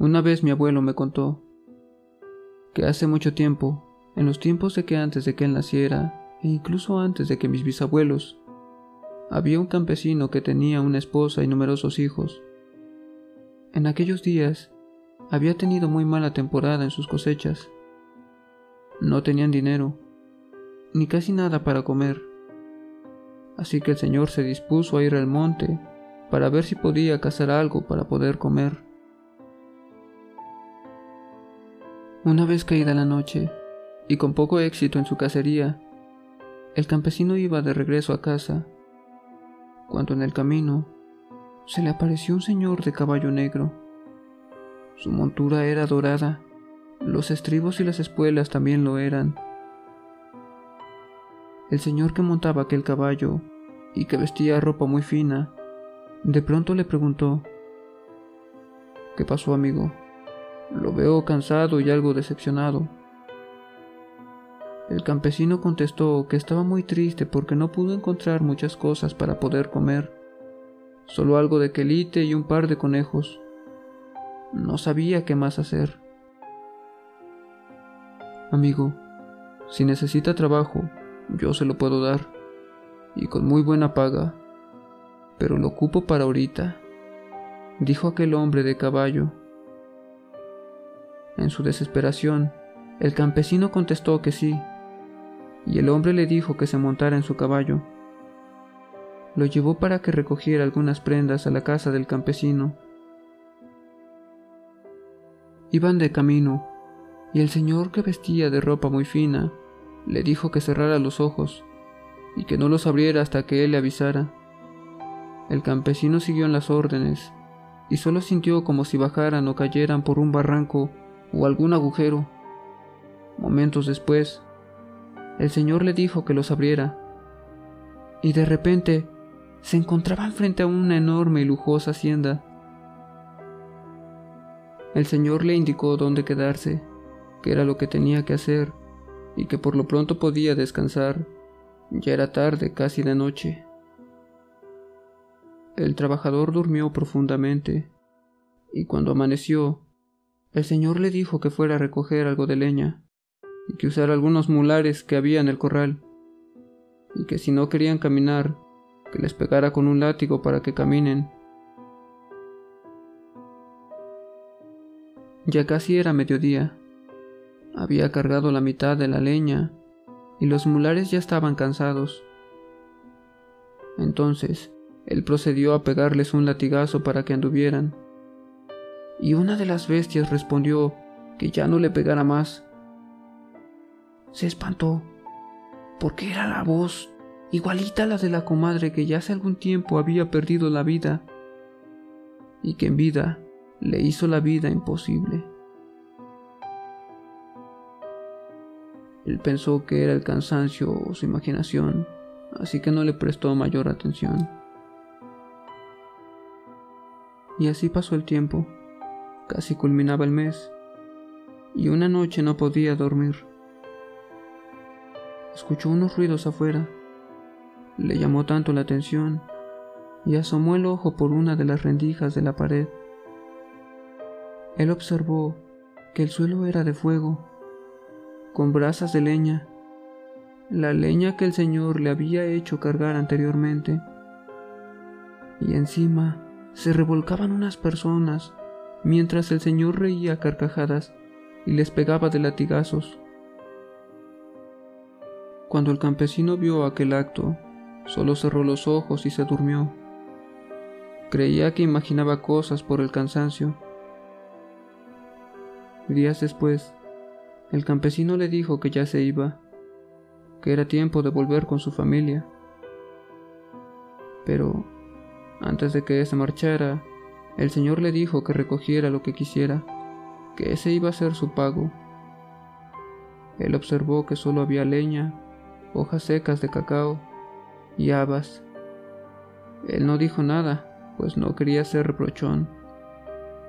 Una vez mi abuelo me contó que hace mucho tiempo, en los tiempos de que antes de que él naciera, e incluso antes de que mis bisabuelos, había un campesino que tenía una esposa y numerosos hijos. En aquellos días había tenido muy mala temporada en sus cosechas. No tenían dinero, ni casi nada para comer. Así que el señor se dispuso a ir al monte para ver si podía cazar algo para poder comer. Una vez caída la noche, y con poco éxito en su cacería, el campesino iba de regreso a casa, cuando en el camino se le apareció un señor de caballo negro. Su montura era dorada, los estribos y las espuelas también lo eran. El señor que montaba aquel caballo y que vestía ropa muy fina, de pronto le preguntó, ¿Qué pasó, amigo? Lo veo cansado y algo decepcionado. El campesino contestó que estaba muy triste porque no pudo encontrar muchas cosas para poder comer, solo algo de quelite y un par de conejos. No sabía qué más hacer. Amigo, si necesita trabajo, yo se lo puedo dar, y con muy buena paga, pero lo ocupo para ahorita, dijo aquel hombre de caballo. En su desesperación, el campesino contestó que sí, y el hombre le dijo que se montara en su caballo. Lo llevó para que recogiera algunas prendas a la casa del campesino. Iban de camino, y el señor que vestía de ropa muy fina le dijo que cerrara los ojos y que no los abriera hasta que él le avisara. El campesino siguió en las órdenes y solo sintió como si bajaran o cayeran por un barranco o algún agujero. Momentos después, el señor le dijo que los abriera, y de repente se encontraban frente a una enorme y lujosa hacienda. El señor le indicó dónde quedarse, que era lo que tenía que hacer, y que por lo pronto podía descansar. Ya era tarde, casi de noche. El trabajador durmió profundamente, y cuando amaneció, el señor le dijo que fuera a recoger algo de leña y que usara algunos mulares que había en el corral, y que si no querían caminar, que les pegara con un látigo para que caminen. Ya casi era mediodía. Había cargado la mitad de la leña y los mulares ya estaban cansados. Entonces, él procedió a pegarles un latigazo para que anduvieran. Y una de las bestias respondió que ya no le pegara más, se espantó, porque era la voz igualita a la de la comadre que ya hace algún tiempo había perdido la vida y que en vida le hizo la vida imposible. Él pensó que era el cansancio o su imaginación, así que no le prestó mayor atención. Y así pasó el tiempo. Casi culminaba el mes, y una noche no podía dormir escuchó unos ruidos afuera. Le llamó tanto la atención y asomó el ojo por una de las rendijas de la pared. Él observó que el suelo era de fuego, con brasas de leña, la leña que el Señor le había hecho cargar anteriormente. Y encima se revolcaban unas personas mientras el Señor reía carcajadas y les pegaba de latigazos. Cuando el campesino vio aquel acto, solo cerró los ojos y se durmió. Creía que imaginaba cosas por el cansancio. Días después, el campesino le dijo que ya se iba, que era tiempo de volver con su familia. Pero, antes de que se marchara, el señor le dijo que recogiera lo que quisiera, que ese iba a ser su pago. Él observó que solo había leña, hojas secas de cacao y habas. Él no dijo nada, pues no quería ser reprochón,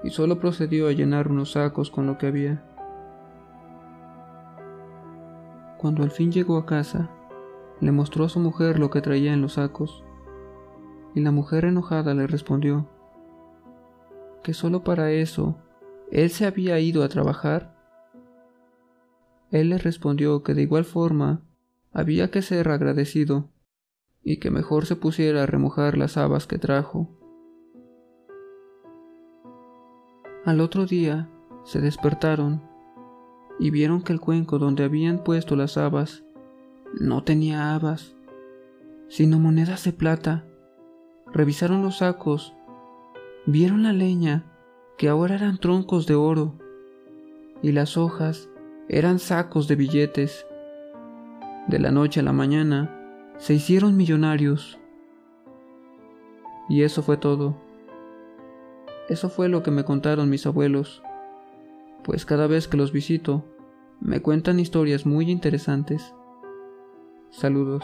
y solo procedió a llenar unos sacos con lo que había. Cuando al fin llegó a casa, le mostró a su mujer lo que traía en los sacos, y la mujer enojada le respondió que solo para eso él se había ido a trabajar. Él le respondió que de igual forma había que ser agradecido y que mejor se pusiera a remojar las habas que trajo. Al otro día se despertaron y vieron que el cuenco donde habían puesto las habas no tenía habas, sino monedas de plata. Revisaron los sacos, vieron la leña, que ahora eran troncos de oro, y las hojas eran sacos de billetes. De la noche a la mañana se hicieron millonarios. Y eso fue todo. Eso fue lo que me contaron mis abuelos pues cada vez que los visito me cuentan historias muy interesantes. Saludos.